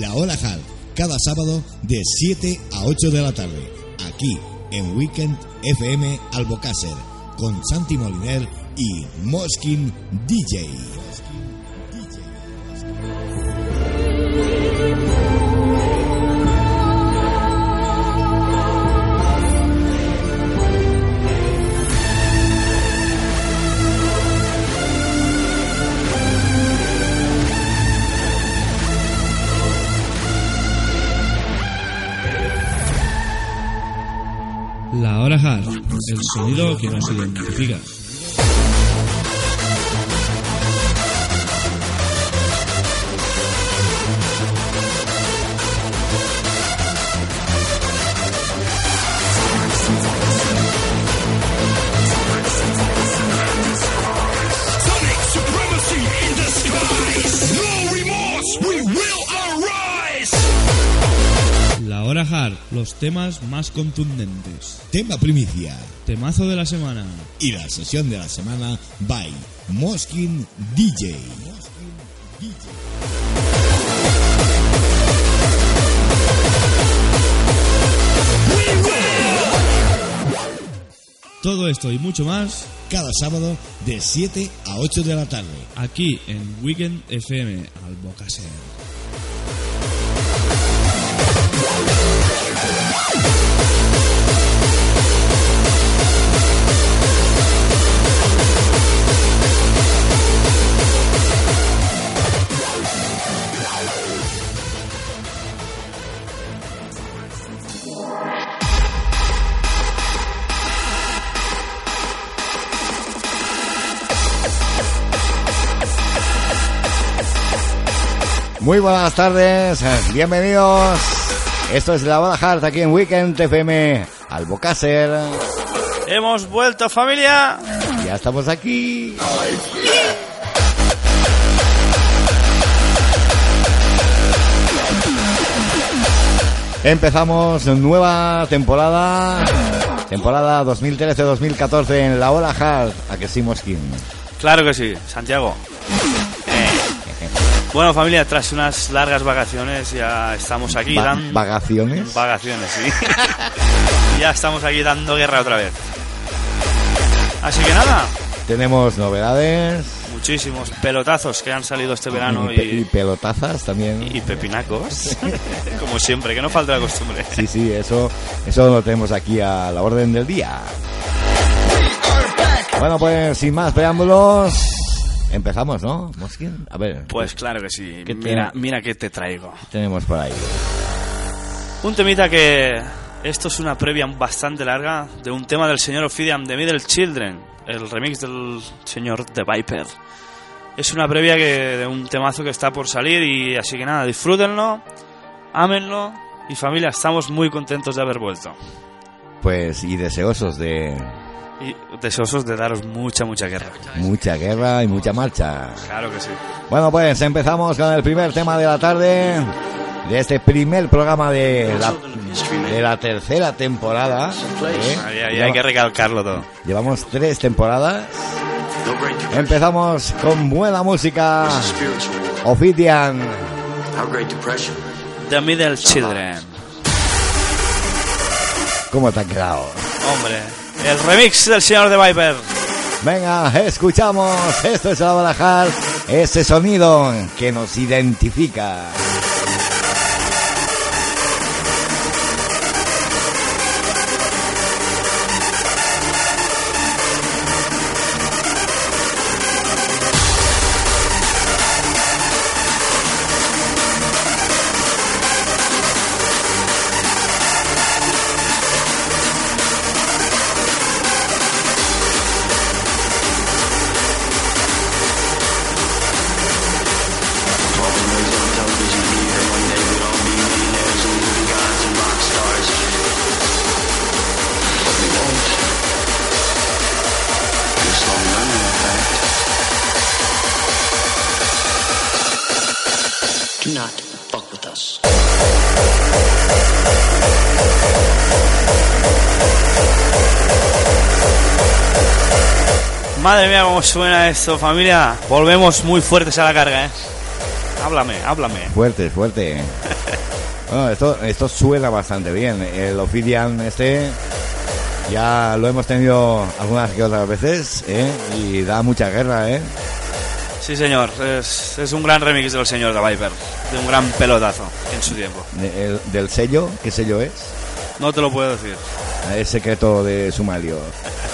La Hora Hard, cada sábado de 7 a 8 de la tarde, aquí en Weekend FM Albocácer, con Santi Moliner y Moskin DJ. La hora hard, el sonido que nos identifica. Los temas más contundentes. Tema primicia Temazo de la semana. y la sesión de la semana by Moskin DJ. Todo esto y mucho más Cada sábado de 7 a 8 de la tarde. aquí en Weekend FM Albocácer. Muy buenas tardes, eh, bienvenidos. Esto es La Boda Hard aquí en Weekend FM Albocácer. Hemos vuelto familia. Ya estamos aquí. Empezamos nueva temporada, temporada 2013-2014 en La Ola Hard, a que sí, Mosquín. Claro que sí, Santiago. Bueno familia, tras unas largas vacaciones ya estamos aquí Va- dando... ¿Vagaciones? Vacaciones, sí. ya estamos aquí dando guerra otra vez. Así que nada, Tenemos novedades muchísimos pelotazos que han salido este verano y, pe- y y, pelotazas también. y pepinacos. Como siempre, que no falta la costumbre. Sí, sí, eso, eso lo tenemos aquí a la orden del día. Bueno, pues sin más preámbulos, empezamos, ¿no? Mosquín? A ver, Pues claro que sí. ¿Qué te- Mira, mira qué te traigo. ¿qué tenemos por ahí? Un temita que esto es una previa bastante larga de un tema del señor Ophidian de Middle Children, el remix del señor The Viper. Es una previa que, de un temazo que está por salir y así que nada, disfrútenlo, ámenlo y familia, estamos muy contentos de haber vuelto. Pues, y deseosos de Y deseosos de daros mucha, mucha guerra. mucha guerra y mucha marcha. Claro que sí. Bueno, pues empezamos con el primer tema de la tarde, de este primer programa de la, de la tercera temporada. ¿eh? Ahí, ahí hay que recalcarlo todo. Llevamos tres temporadas. Empezamos con buena música. Ophidian. The Middle Children. ¿Cómo te ha quedado? Hombre, el remix del señor The Viper. Venga, escuchamos. Esto es la barajar. Ese sonido que nos identifica. Madre mía, cómo suena esto, familia. Volvemos muy fuertes a la carga, ¿eh? Háblame, háblame. Fuerte, fuerte. Bueno, esto, esto suena bastante bien. El Ophidian este ya lo hemos tenido algunas que otras veces, ¿eh? Y da mucha guerra, ¿eh? Sí, señor. Es, es un gran remix del señor de Viper. De un gran pelotazo en su tiempo. De- el- del sello, ¿qué sello es? No te lo puedo decir. Es secreto de Sumalio.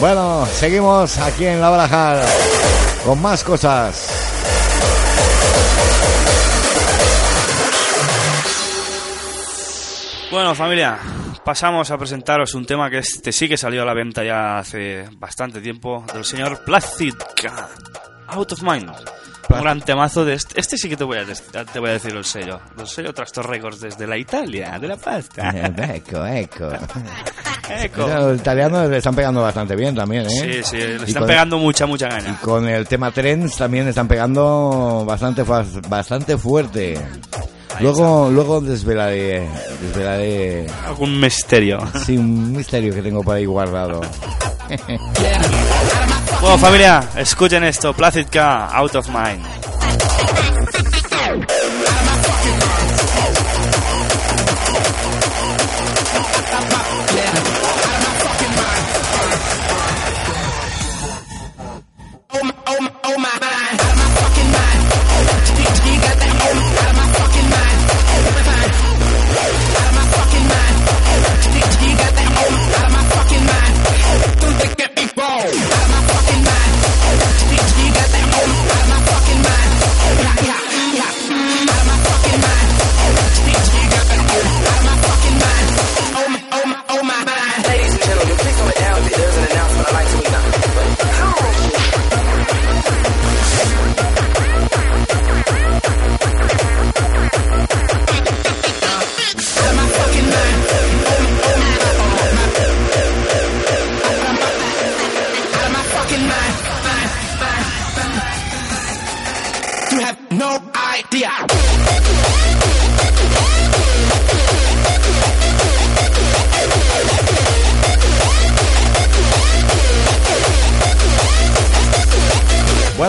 bueno, seguimos aquí en La Barajar con más cosas. Bueno, familia, pasamos a presentaros un tema que este sí que salió a la venta ya hace bastante tiempo, del señor Plastica, Out of Mind. Un gran temazo de este. Este sí que te voy a, te voy a decir el sello. El sello Trastor Records desde la Italia, de la pasta. Eco, eco. Eco. Los italianos le están pegando bastante bien también, ¿eh? Sí, sí, le Y están con- pegando mucha, mucha gana. Con el tema trends también están pegando bastante bastante fuerte. Luego, luego desvelaré, desvelaré, Algún misterio. sí, un misterio que tengo por ahí guardado. Bueno, familia, escuchen esto. Placid K, Out of Mind.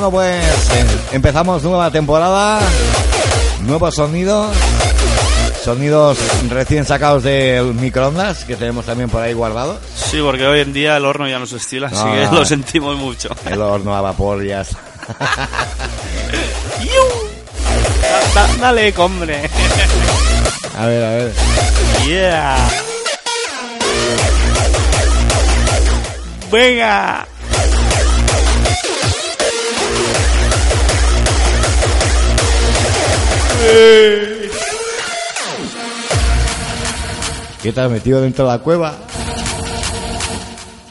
Bueno, pues eh, empezamos nueva temporada, nuevos sonidos, sonidos recién sacados de microondas que tenemos también por ahí guardados. Sí, porque hoy en día el horno ya no se estila, así que no. lo sentimos mucho. El horno a vapor ya está. Da- da- dale, hombre. A ver, a ver. Yeah. Venga. ¿Qué te has metido dentro de la cueva?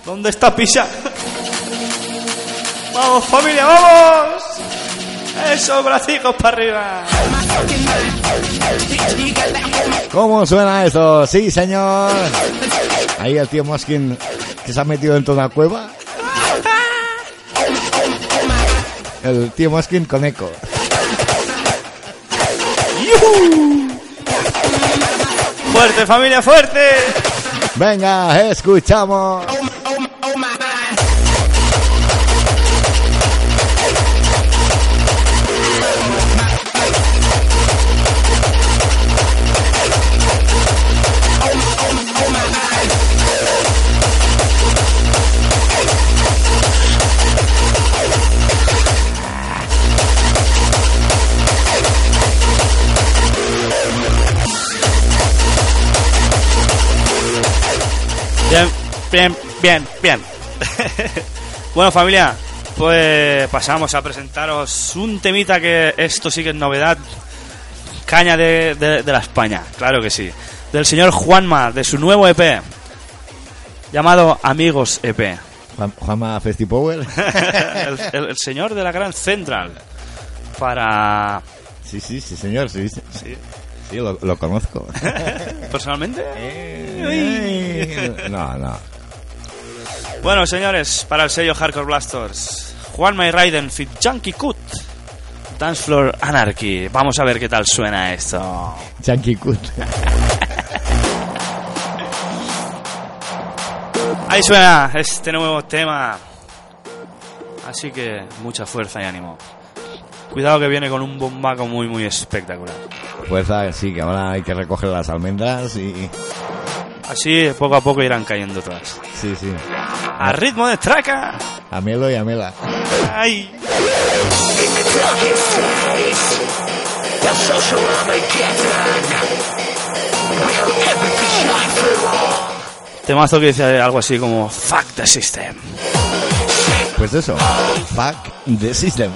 ¿Dónde está Pisa? ¡Vamos, familia, vamos! ¡Eso, bracicos para arriba! ¿Cómo suena eso? Sí, señor. Ahí el tío Moskin que se ha metido dentro de una cueva. El tío Moskin con eco. ¡Fuerte, familia, fuerte! Venga, escuchamos. Bien, bien, bien, bueno, familia, pues pasamos a presentaros un temita que esto sí que es novedad. Caña de, de- de la España, claro que sí. Del señor Juanma, de su nuevo EP, llamado Amigos EP. Juan- Juanma Festipower. el, el- el señor de la Gran Central. Para... Sí, sí, sí, señor. Sí, sí, Sí. Sí, lo, lo conozco. Personalmente. No, no. Bueno, señores, para el sello Hardcore Blasters, Juanma y Raiden fit Junkie Cut. Dance Floor Anarchy. Vamos a ver qué tal suena esto. Chunky Cut. Ahí suena este nuevo tema. Así que mucha fuerza y ánimo. Cuidado que viene con un bombaco muy muy espectacular. Fuerza, sí, que ahora hay que recoger las almendras y... Así poco a poco irán cayendo todas. Sí, sí. A ritmo de traca. A Melo y a Mela. ¡Ay! Temazo que dice algo así como Fuck the system. Pues eso. Fuck the system.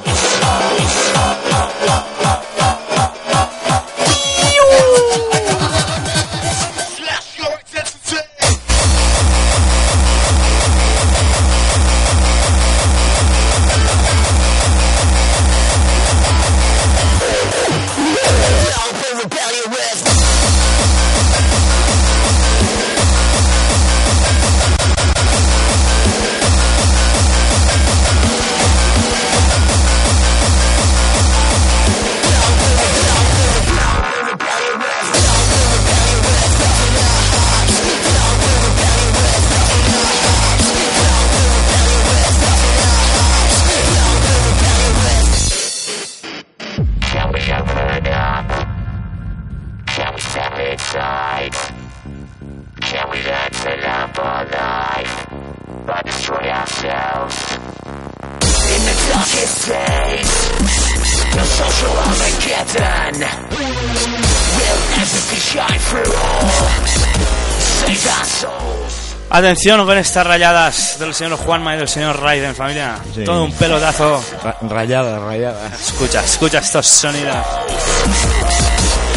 Atención con estas rayadas del señor Juanma y del señor Raiden, familia. Sí. Todo un pelotazo. Ra- Rayadas, rayadas. Escucha, escucha estos sonidos.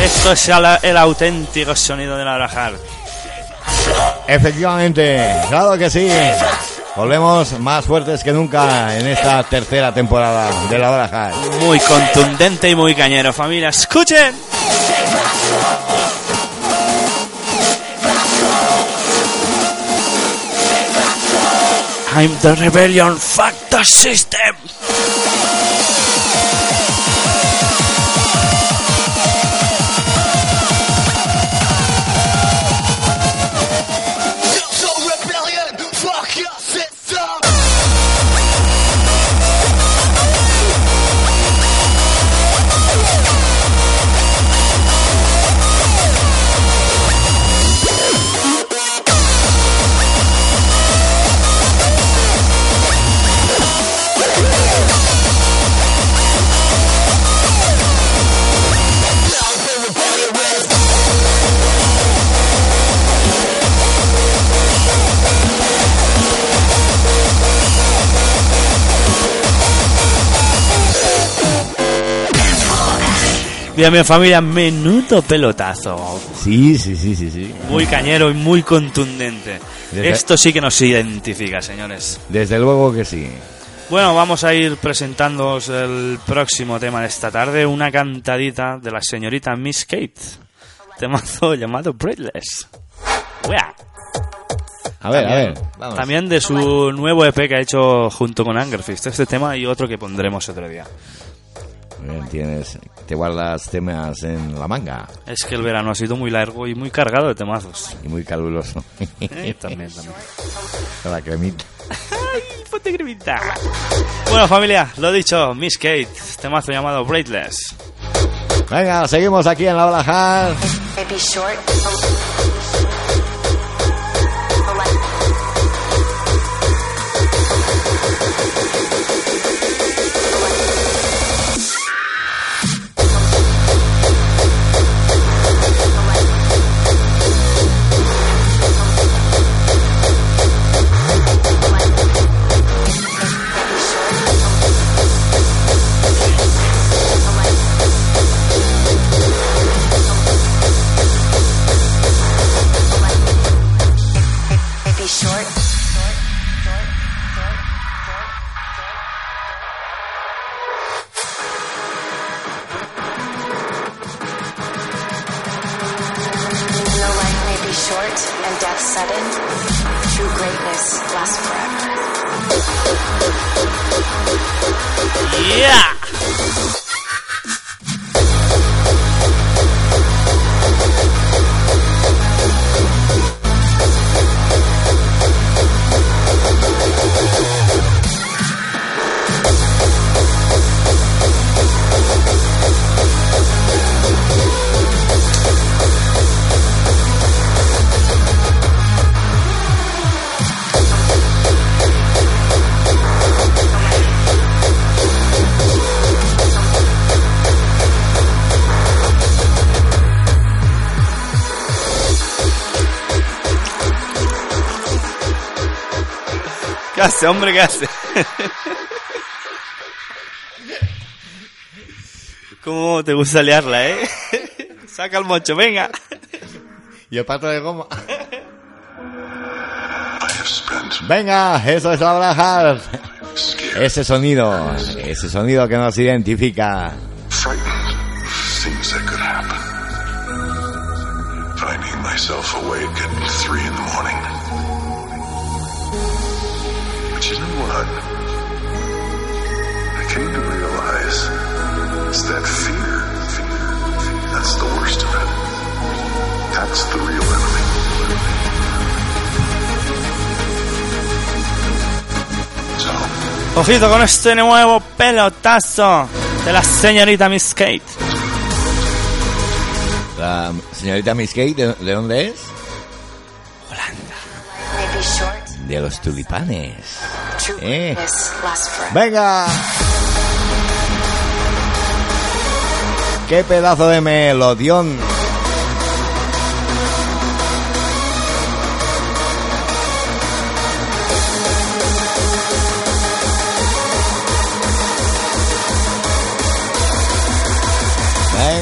Esto es el, el auténtico sonido de la Brajar. Efectivamente, claro que sí. Volvemos más fuertes que nunca en esta tercera temporada de la Baraja. Muy contundente y muy cañero, familia. ¡Escuchen! I'm the rebellion, fuck the system. Bien, bien, familia, menudo pelotazo. Sí, sí, sí, sí, sí. Muy cañero y muy contundente. Desde- Esto sí que nos identifica, señores. Desde luego que sí. Bueno, vamos a ir presentándoos el próximo tema de esta tarde, una cantadita de la señorita Miss Kate. Temazo llamado Breathless. Uea. A ver, a ver. Vamos. También de su nuevo EP que ha hecho junto con Angerfist. Este tema y otro que pondremos otro día. Tienes, te guardas temas en la manga Es que el verano ha sido muy largo y muy cargado de temazos. y muy caluroso. Eh, también, también. La cremita. Ponte cremita. Bueno, familia, lo dicho, Miss Kate, temazo llamado Breathless. Venga, seguimos aquí en la. Maybe ¿Qué hace, hombre? ¿Qué hace? ¿Cómo te gusta liarla, eh? Saca el mocho, venga. Y el pato de goma. Venga, eso es la hard. Ese sonido, ese sonido que nos identifica. Ojito con este nuevo pelotazo de la señorita Miss Kate. La señorita Miss Kate, ¿de, de dónde es? Short. De los tulipanes. Eh. Venga. Qué pedazo de melodión.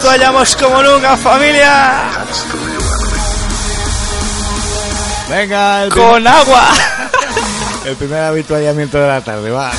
Fear. Habituallamos como nunca, familia. Venga, el, Con agua. el primer habituallamiento de la tarde, va.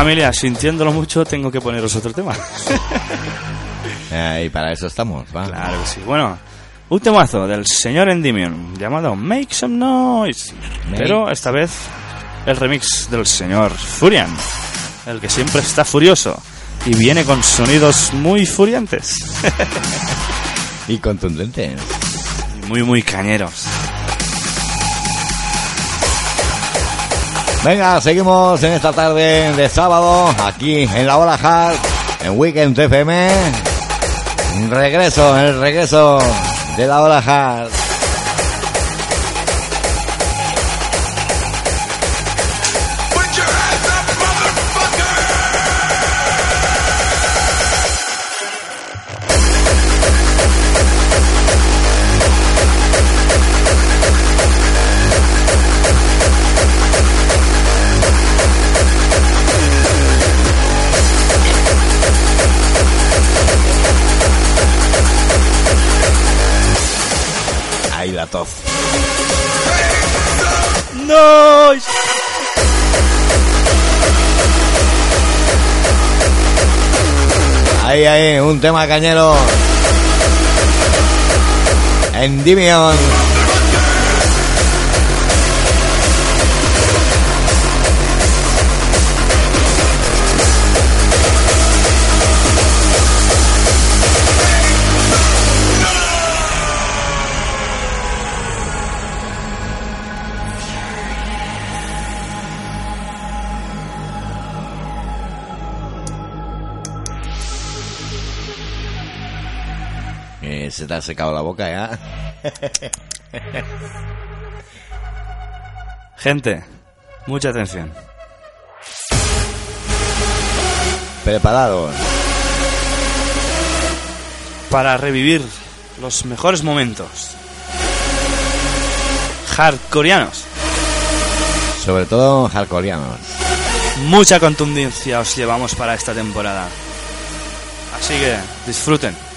Familia, sintiéndolo mucho, tengo que poneros otro tema. Eh, y para eso estamos, va. Claro que sí. Bueno, un temazo del señor Endymion llamado Make Some Noise. Pero esta vez el remix del señor Furian, el que siempre está furioso y viene con sonidos muy furiantes Y contundente. y muy, muy cañeros. Venga, seguimos en esta tarde de sábado, aquí en la Hora Hard, en Weekend FM. Regreso, el regreso de la Hora Hard. Tos. ¡No! Ahí, ahí, un tema cañero. Endymion. Se te ha secado la boca ya. Gente, mucha atención. Preparados. Para revivir los mejores momentos. Hardcoreanos. Sobre todo hardcoreanos. Mucha contundencia os llevamos para esta temporada. Así que disfruten.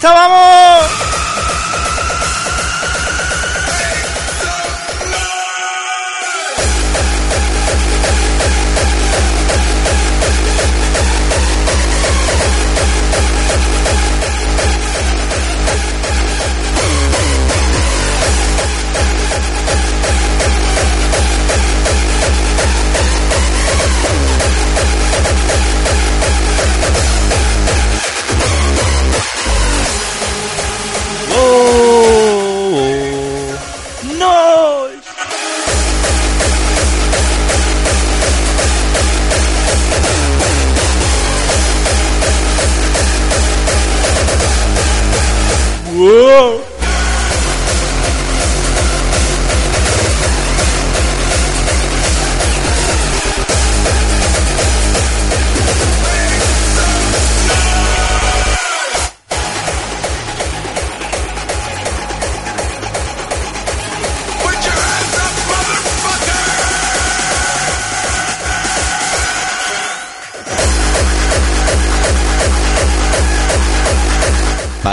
¡Vamos, Whoa!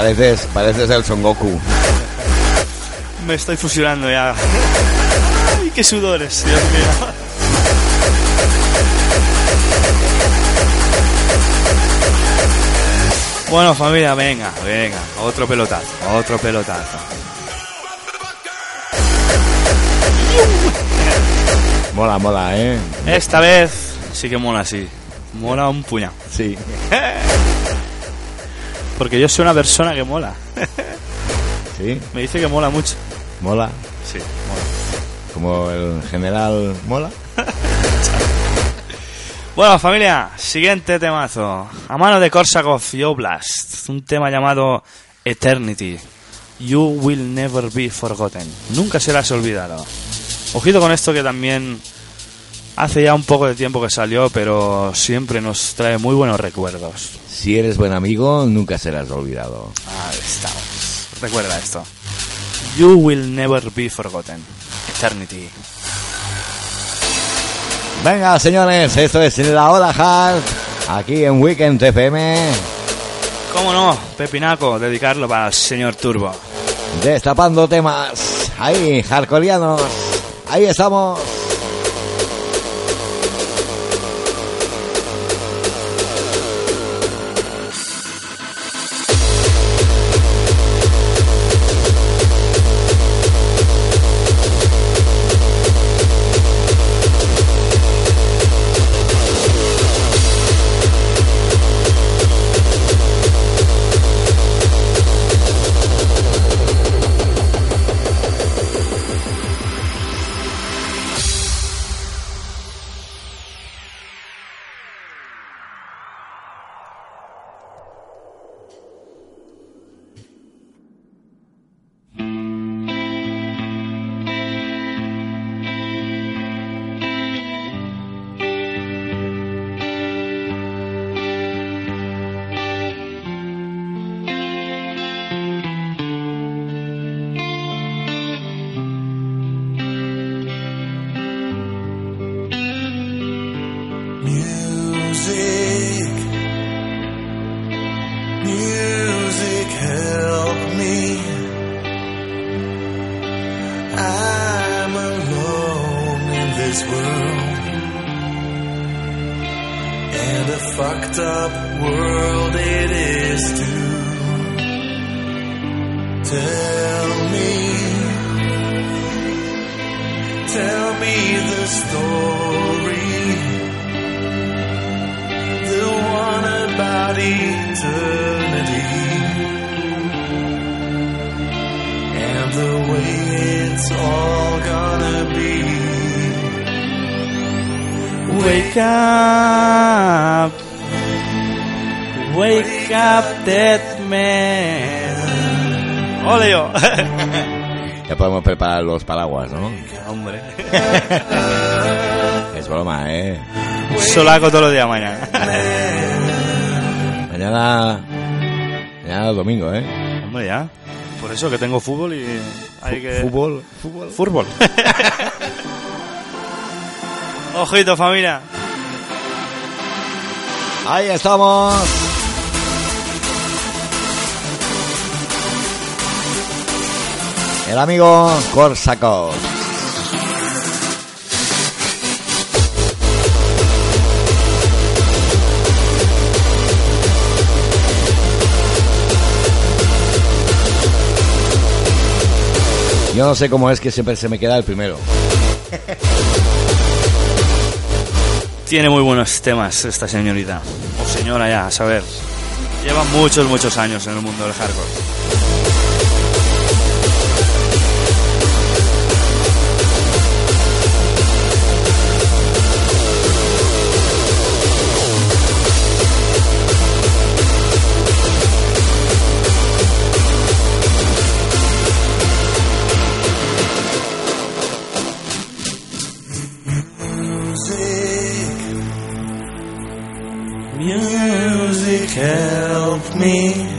Pareces, pareces el Son Goku. Me estoy fusionando ya. ¡Ay, qué sudores, Dios mío! Bueno, familia, venga, venga. Otro pelotazo, otro pelotazo. Mola, mola, ¿eh? Esta vez sí que mola, sí. Mola un puñado. Sí. Porque yo soy una persona que mola. Sí, Me dice que mola mucho. mola. Sí, mola. Como el general mola. Bueno, familia, siguiente temazo. A mano de Korsakov y Oblast. Un tema llamado Eternity. You will never be forgotten. Nunca serás olvidado. Ojito con esto que también hace ya un poco de tiempo que salió, pero siempre nos trae muy buenos recuerdos. Si eres buen amigo, nunca serás olvidado. Ahí estamos. Recuerda esto. You will never be forgotten. Eternity. Venga, señores, esto es la Hora Hard. Aquí en Weekend FM. ¿Cómo no? Pepinaco, dedicarlo para el señor Turbo. Destapando temas. Ahí, hardcoreanos. Ahí estamos. Es broma, ¿eh? Solaco todos los días mañana. Mañana... Mañana es domingo, ¿eh? Hombre, ya. Por eso que tengo fútbol y hay que... Fútbol, fútbol. Fútbol. Ojito, familia. Ahí estamos. El amigo Corsacos. Yo no sé cómo es que siempre se me queda el primero. Tiene muy buenos temas esta señorita. O señora ya, a saber. Lleva muchos, muchos años en el mundo del hardcore. Me.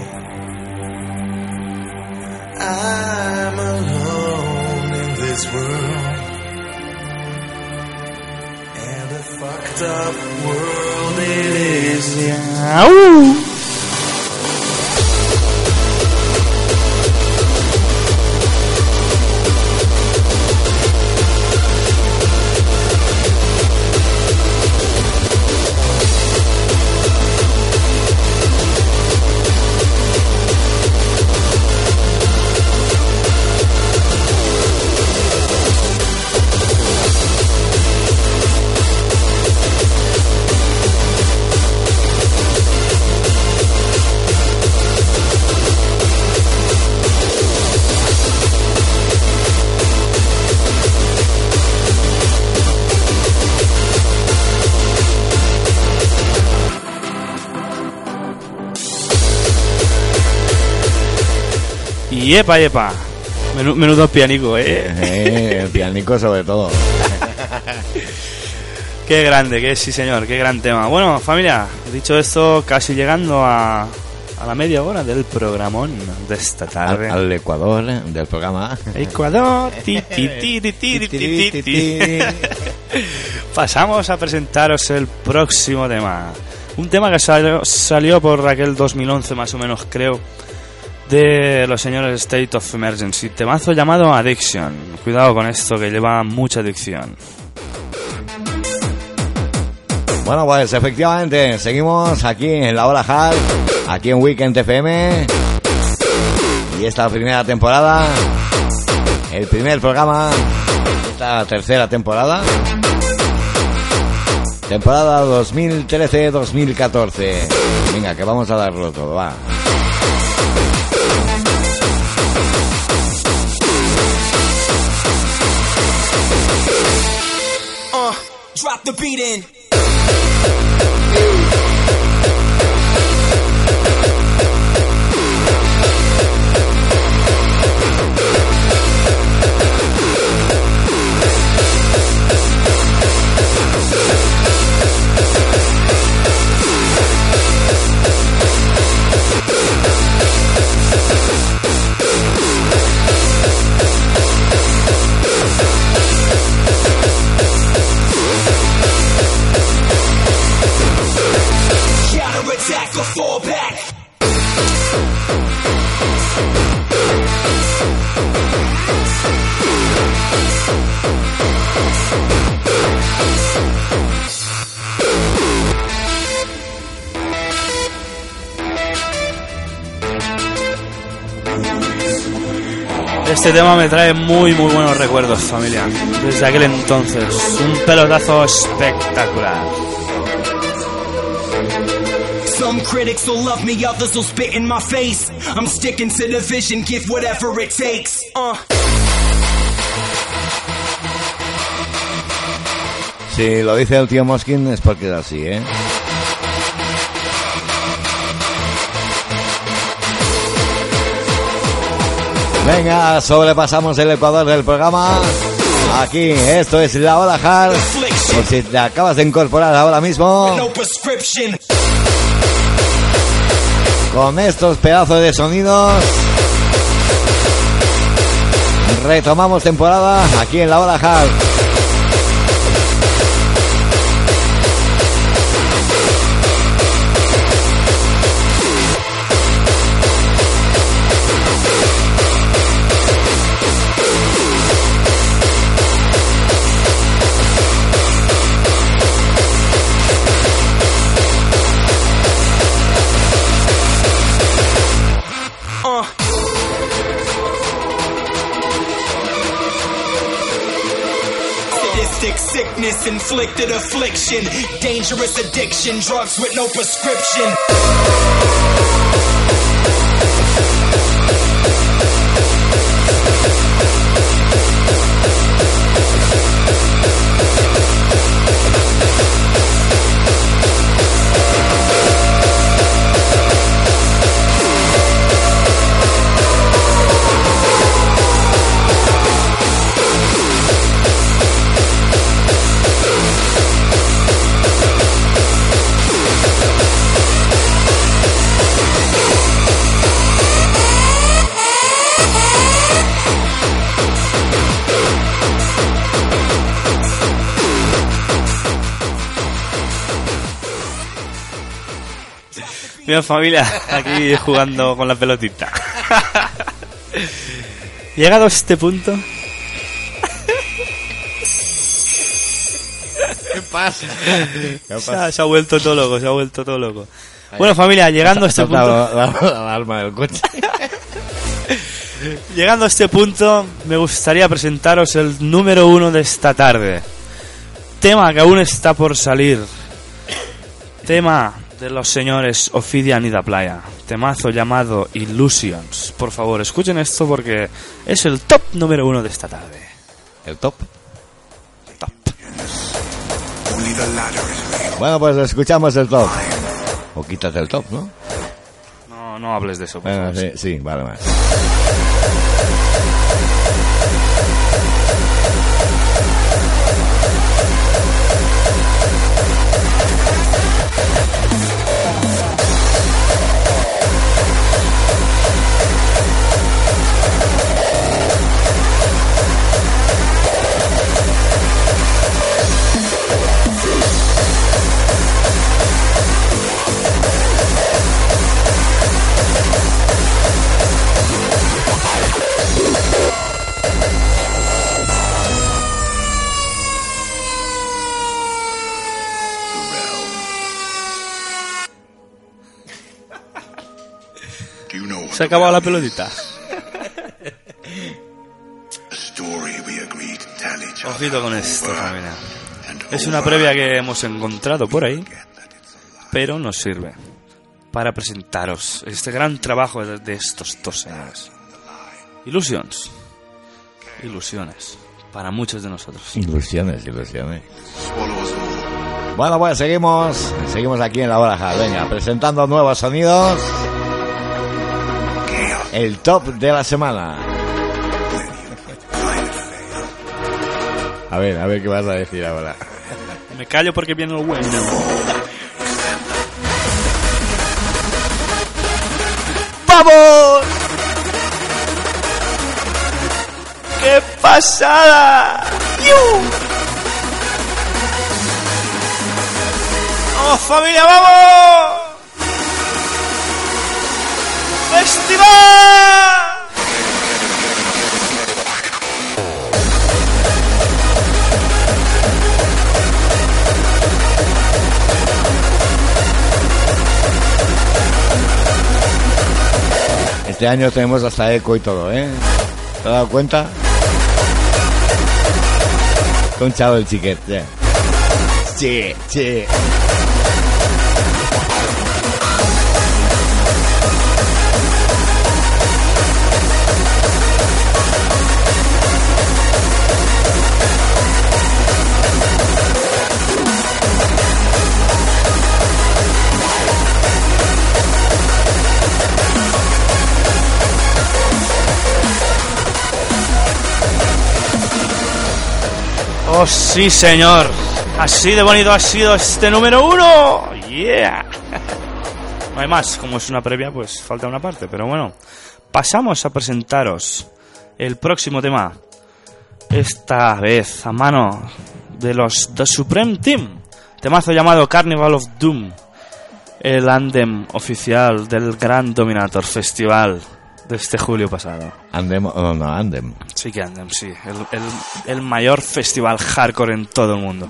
Y epa, epa. Menu- Menudo pianico, eh. Eh, el pianico sobre todo. Qué grande, que sí señor, qué gran tema. Bueno, familia, dicho esto, casi llegando a, a la media hora del programón de esta Al, tarde. al Ecuador del programa. Ecuador. ti, ti, ti. Pasamos a presentaros el próximo tema. Un tema que salió, salió por aquel 2011 más o menos creo de los señores State of Emergency. Temazo llamado Addiction. Cuidado con esto que lleva mucha adicción. Bueno, pues efectivamente, seguimos aquí en la hora hard, aquí en Weekend FM. Y esta primera temporada, el primer programa, esta tercera temporada. Temporada 2013-2014. Venga, que vamos a darlo todo, va. The beat in. Este tema me trae muy muy buenos recuerdos, familia. Desde aquel entonces, un pelotazo espectacular. Some critics will love me, others will spit in my face. I'm sticking to the vision, give whatever it takes. Uh. Si lo dice el tío Moskin es porque es así, ¿eh? Venga, sobrepasamos el ecuador del programa. Aquí, esto es la hora hard. Por si te acabas de incorporar ahora mismo. Con estos pedazos de sonidos. Retomamos temporada aquí en la hora hard. Inflicted affliction, dangerous addiction, drugs with no prescription. Mira familia, aquí jugando con la pelotita. Llegado a este punto, ¿Qué pasa? se ha, se ha vuelto todo loco, se ha vuelto todo loco. Bueno familia, llegando a este punto, La, la- la alarma del coche. llegando a este punto, me gustaría presentaros el número uno de esta tarde. Tema que aún está por salir. Tema de los señores Ophidian y Da Playa. Temazo llamado Illusions. Por favor, escuchen esto porque es el top número uno de esta tarde. El top. Top. Is real. Bueno, pues escuchamos el top. O quítate el top, ¿no? No, no hables de eso. por Bueno, favor. sí, sí, vale, vale. Se ha acabado la pelotita. Ojito con esto, familia. Es una previa que hemos encontrado por ahí, pero nos sirve para presentaros este gran trabajo de, estos dos señores. Illusions. Ilusiones. Para muchos de nosotros. Ilusiones, ilusiones. Bueno, pues seguimos, seguimos aquí en la hora hard. Venga, presentando nuevos sonidos. El top de la semana. A ver, a ver qué vas a decir ahora. Me callo porque viene el bueno. ¡Vamos! ¡Qué pasada! ¡Yu! ¡Vamos familia, vamos! Este año tenemos hasta eco y todo, ¿eh? ¿Te has dado cuenta? Conchado el chiquet, ya. Sí, sí. Oh, sí, señor. Así de bonito ha sido este número uno. Yeah. No hay más. Como es una previa, pues falta una parte. Pero bueno, pasamos a presentaros el próximo tema. Esta vez a mano de los The Supreme Team. Temazo llamado Carnival of Doom. El andem oficial del Gran Dominator Festival de este julio pasado. Andem, oh, no, Andem. Sí que Andem, sí. El, el- el mayor festival hardcore en todo el mundo.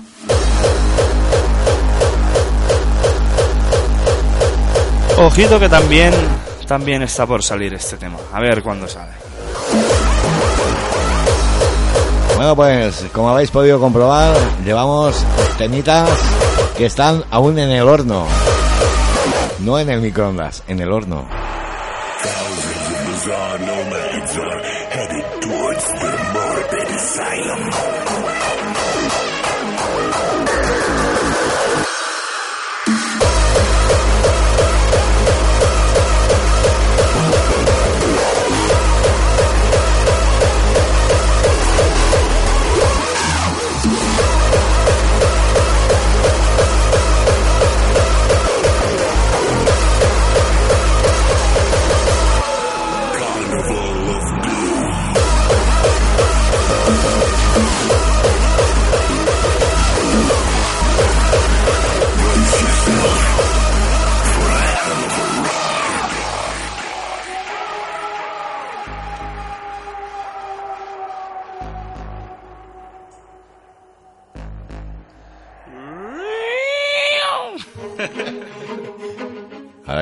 Ojito que también, también está por salir este tema. A ver cuándo sale. Bueno, pues como habéis podido comprobar, llevamos temitas que están aún en el horno. No en el microondas, en el horno. Thousands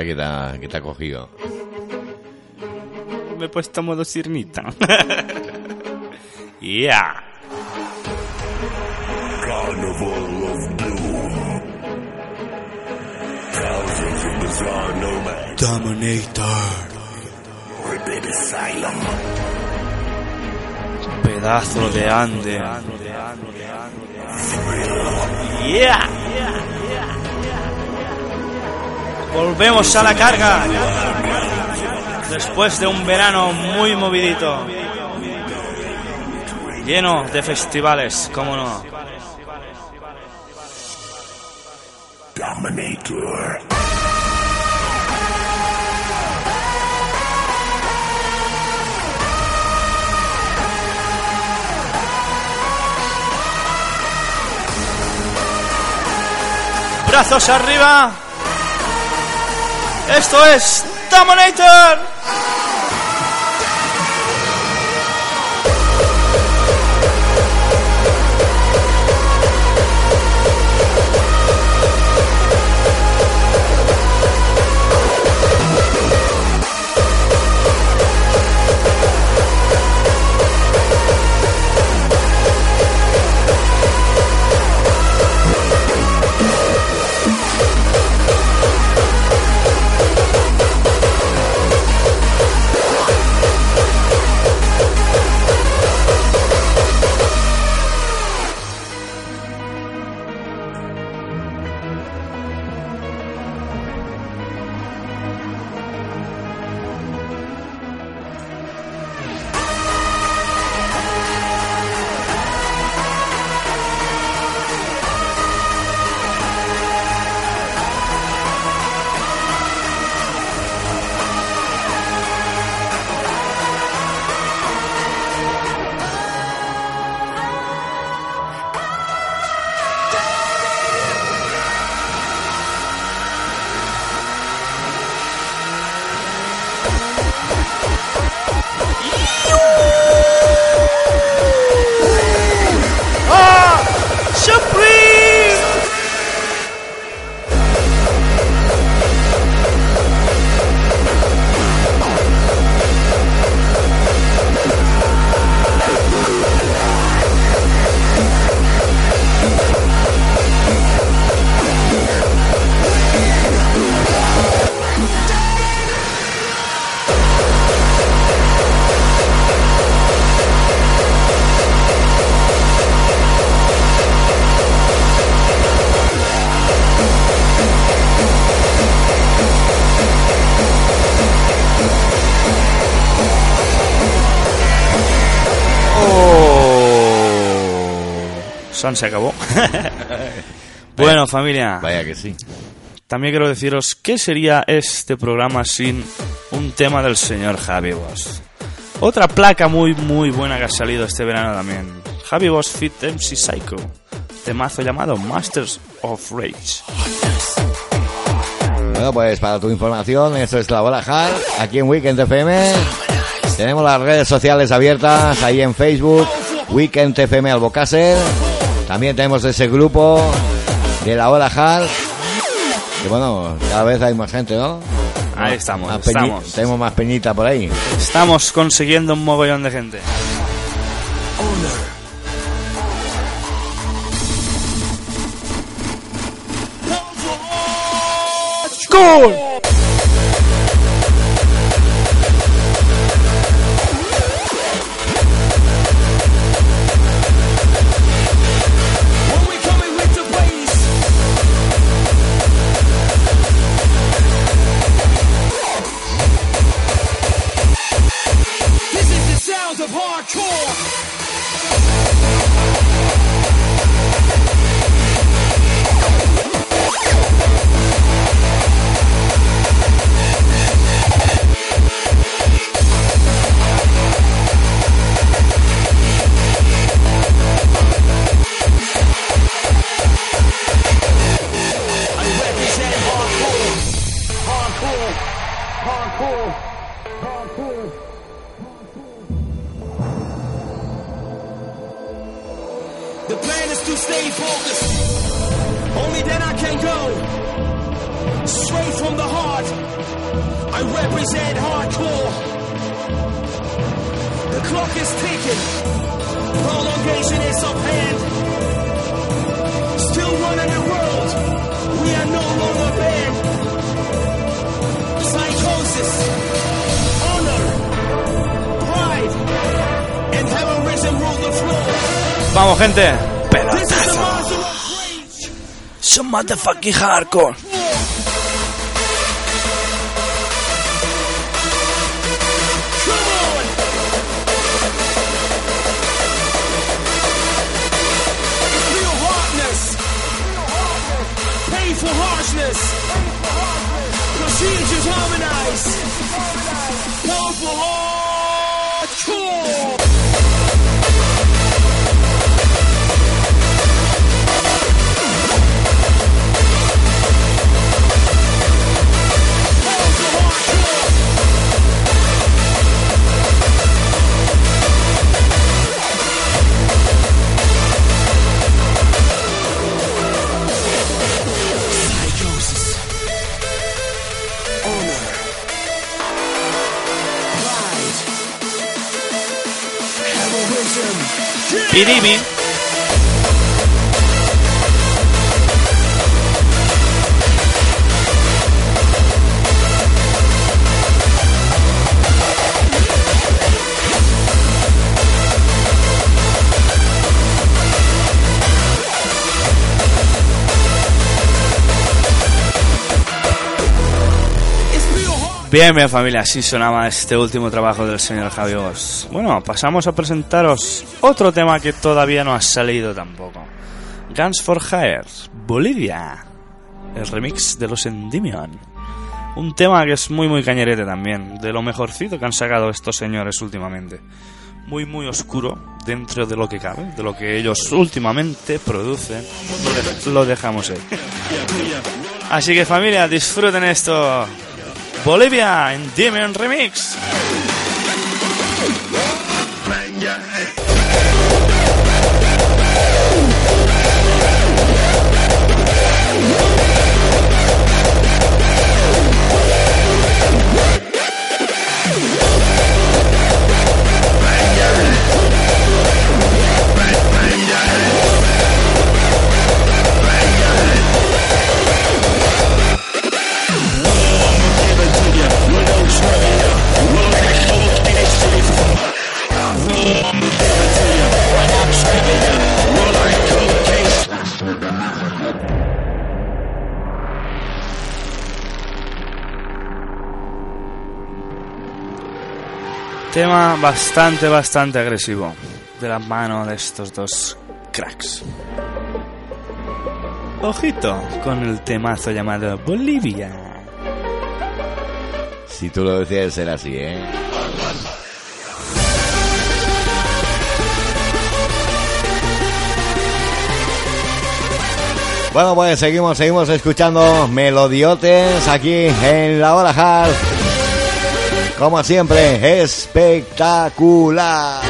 que te ha, que te ha cogido. Me he puesto modo sirnita. yeah. Carnival of Doom. Thousands of bizarre nomads. Dominator. Morbid asylum. Pedazo de ande. Yeah. Volvemos a la carga. Después de un verano muy movidito. Lleno de festivales, cómo no. Dominator. Brazos arriba. Esto es Dominator. Se acabó. bueno, familia. Vaya que sí. También quiero deciros qué sería este programa sin un tema del señor Javi Boss. Otra placa muy muy buena que ha salido este verano también. Javi Boss Fit MC Psycho. Temazo llamado Masters of Rage. Bueno, pues para tu información, esto es la bola hard, aquí en Weekend FM. Tenemos las redes sociales abiertas ahí en Facebook, Weekend FM Albocácer. También tenemos ese grupo de la hora hard. Que bueno, cada vez hay más gente, ¿no? Ahí estamos, Más peñi- estamos. Tenemos más peñita por ahí. Estamos consiguiendo un mogollón de gente. ¡Gol! Motherfucking hardcore. ఇది మీ Bien, bien familia, así sonaba este último trabajo del señor Javi Boss. Bueno, pasamos a presentaros otro tema que todavía no ha salido tampoco. Guns for Hire, Bolivia. El remix de los Endymion. Un tema que es muy muy cañerete también, de lo mejorcito que han sacado estos señores últimamente. Muy muy oscuro dentro de lo que cabe, de lo que ellos últimamente producen. Lo dejamos ahí. Así que familia, disfruten esto. Bolivia en Demon Remix. Bastante, bastante agresivo. De la mano de estos dos cracks. Ojito con el temazo llamado Bolivia. Si tú lo decías, será así, ¿eh? Bueno, pues seguimos, seguimos escuchando melodiotes aquí en la hora hard. Como siempre, espectacular.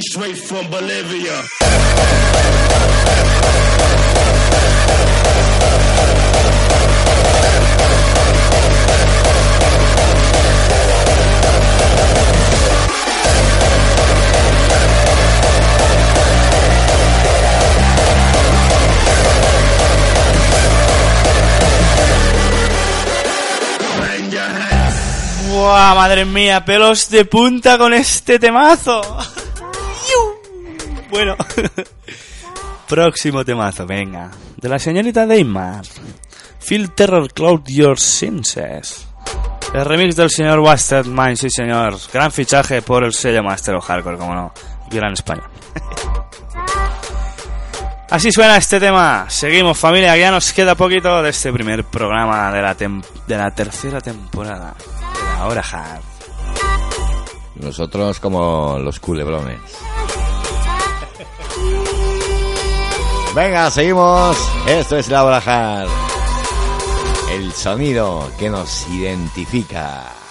Straight from Bolivia. Bang your hands. ¡Buah, madre mía! Pelos de punta con este temazo. Bueno. Próximo temazo, venga. De la señorita Deimar. Feel Terror Cloud Your Senses. El remix del señor Wasted Mind, sí señor. Gran fichaje por el sello Master of Hardcore, como no. Gran español. Así suena este tema. Seguimos familia, ya nos queda poquito de este primer programa de la, tem- de la tercera temporada. De la hora hard. Nosotros como los culebrones. Venga, seguimos. Esto es la hora hard. El sonido que nos identifica.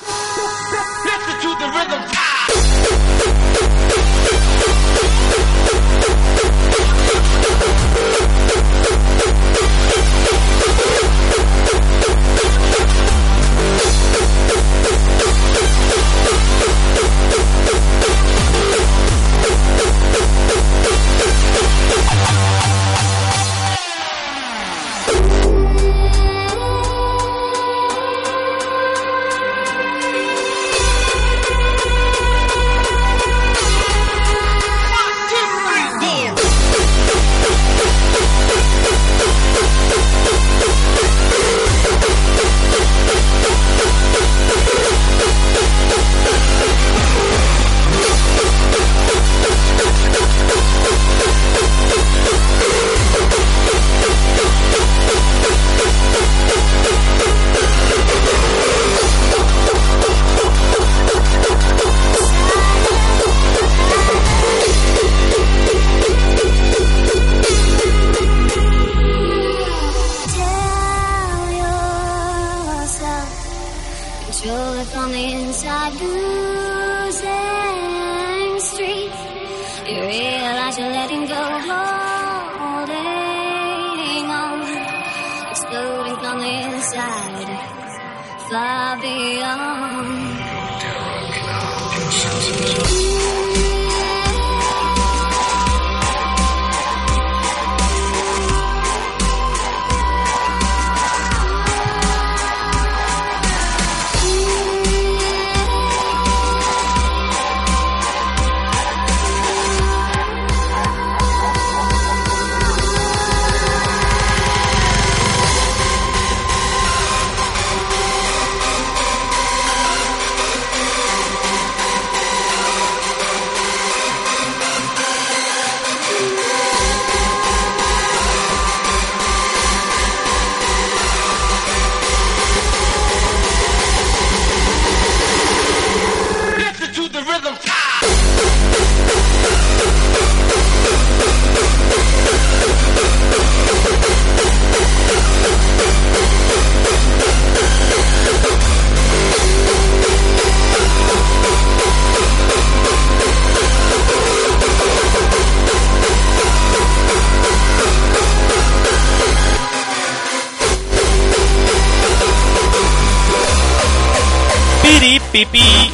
Pipi.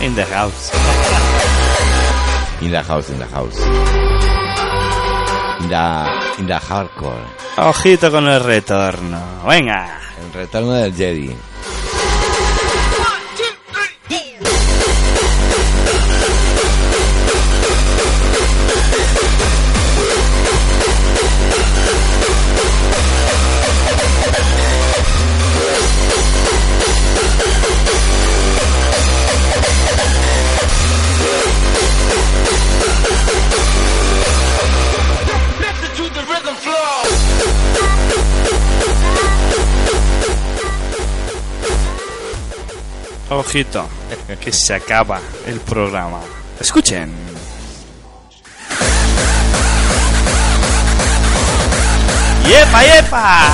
In the house. In the house, in the house. In the, in the hardcore. Ojito con el retorno. Venga. El retorno del Jedi. Ojito. Que se acaba el programa. Escuchen. ¡Yepa, yepa!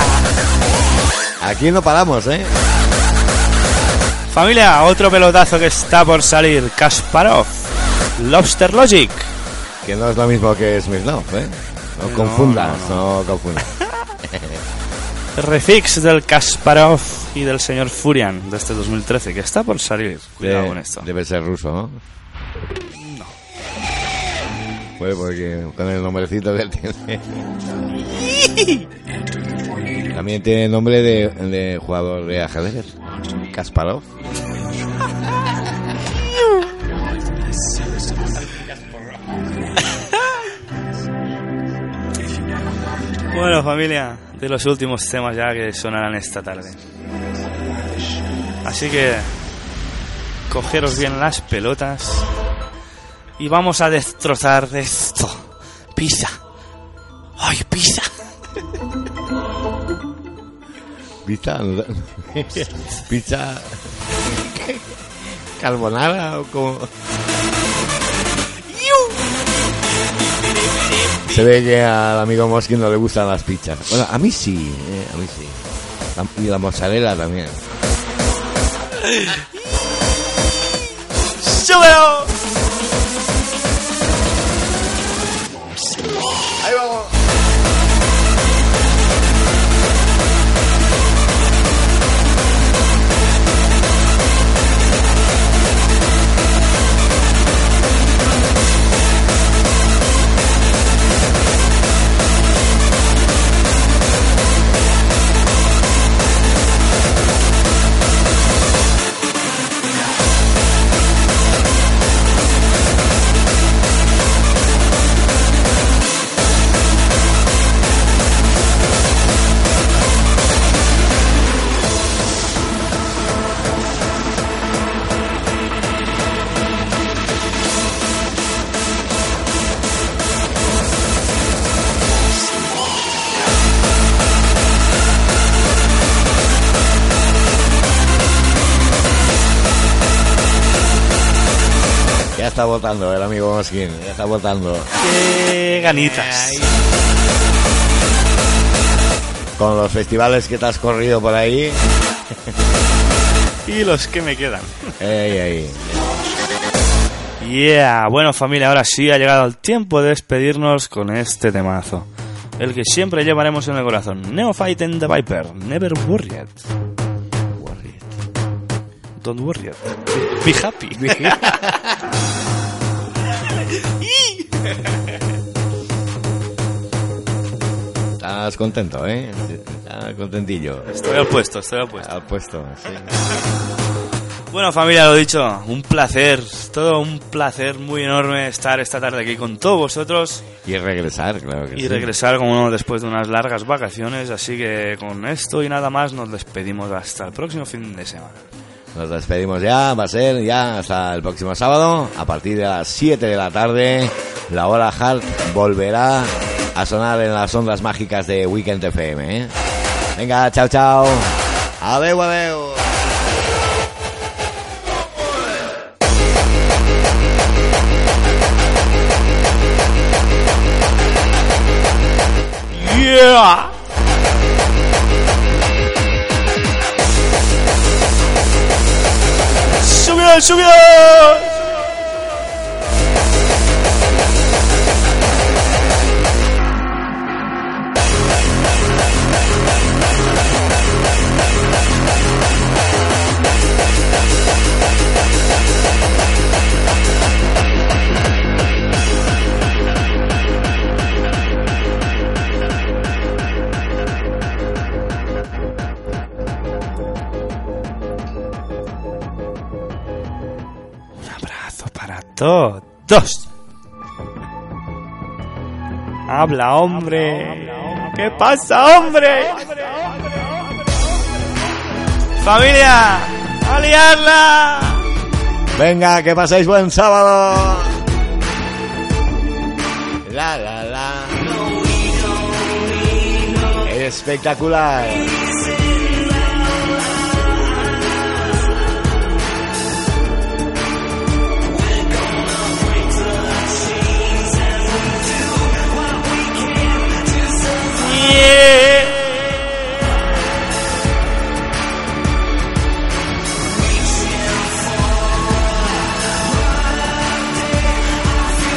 Aquí no paramos, ¿eh? Familia, otro pelotazo que está por salir. Kasparov. Lobster Logic. Que no es lo mismo que Smirnov, ¿eh? No, No, confundas, no, no, confundas. Refix del Kasparov y del señor Furian de este 2013, que está por salir. Cuidado De- con esto. Debe ser ruso, ¿no? No. Pues porque con el nombrecito que él tiene. También tiene nombre de, de jugador de ajedrez. Kasparov. Bueno, familia, de los últimos temas ya que sonarán esta tarde. Así que cogeros bien las pelotas y vamos a destrozar esto. Pizza. ¡Ay, pizza! Pizza. Pizza. Carbonara o como. Se ve que al amigo Moskin no le gustan las pizzas. Bueno, a mí sí, eh, a mí sí. Y la mozzarella también. ¡Súbelo! Está votando el amigo Moskin, ya está votando. ¡Qué ganitas! Con los festivales que te has corrido por ahí. Y los que me quedan. Ey, ey. Yeah, bueno familia, ahora sí ha llegado el tiempo de despedirnos con este temazo. El que siempre llevaremos en el corazón. Neophyte and the Viper. Never worried. Worried. Don't worry. Be happy. Estás contento, ¿eh? Estás contentillo. Estoy al puesto, estoy al puesto. Al puesto, sí. Bueno familia, lo dicho, un placer, todo un placer muy enorme estar esta tarde aquí con todos vosotros Y regresar, claro que y sí. regresar como no después de unas largas vacaciones, así que con esto y nada más nos despedimos hasta el próximo fin de semana. Nos despedimos ya, va a ser ya hasta el próximo sábado, a partir de las 7 de la tarde, la hora hard volverá a sonar en las ondas mágicas de Weekend FM, ¿eh? Venga, chao, chao. Adeu, adeu. Yeah. 주면 todos. Habla, hombre. ¿Qué pasa, hombre? Familia, a liarla. Venga, que paséis buen sábado. La, la, la. Espectacular.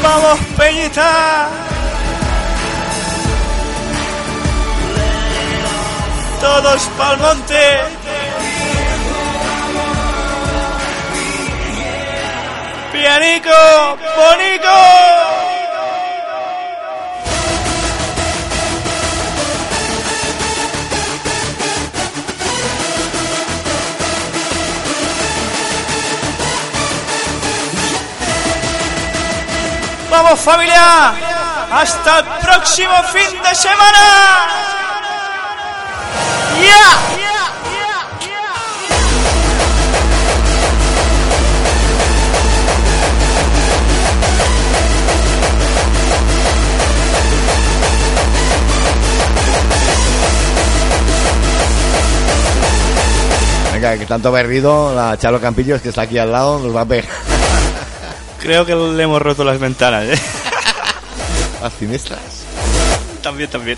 Vamos, Peñita. Todos pa'l monte. Pianico, bonico. ¡Vamos familia! ¡Hasta el próximo fin de semana! ¡Ya! Venga, que tanto berrido, la Chalo Campillos que está aquí al lado, nos va a pegar. Creo que le hemos roto las ventanas, ¿eh? Las siniestras. También, también.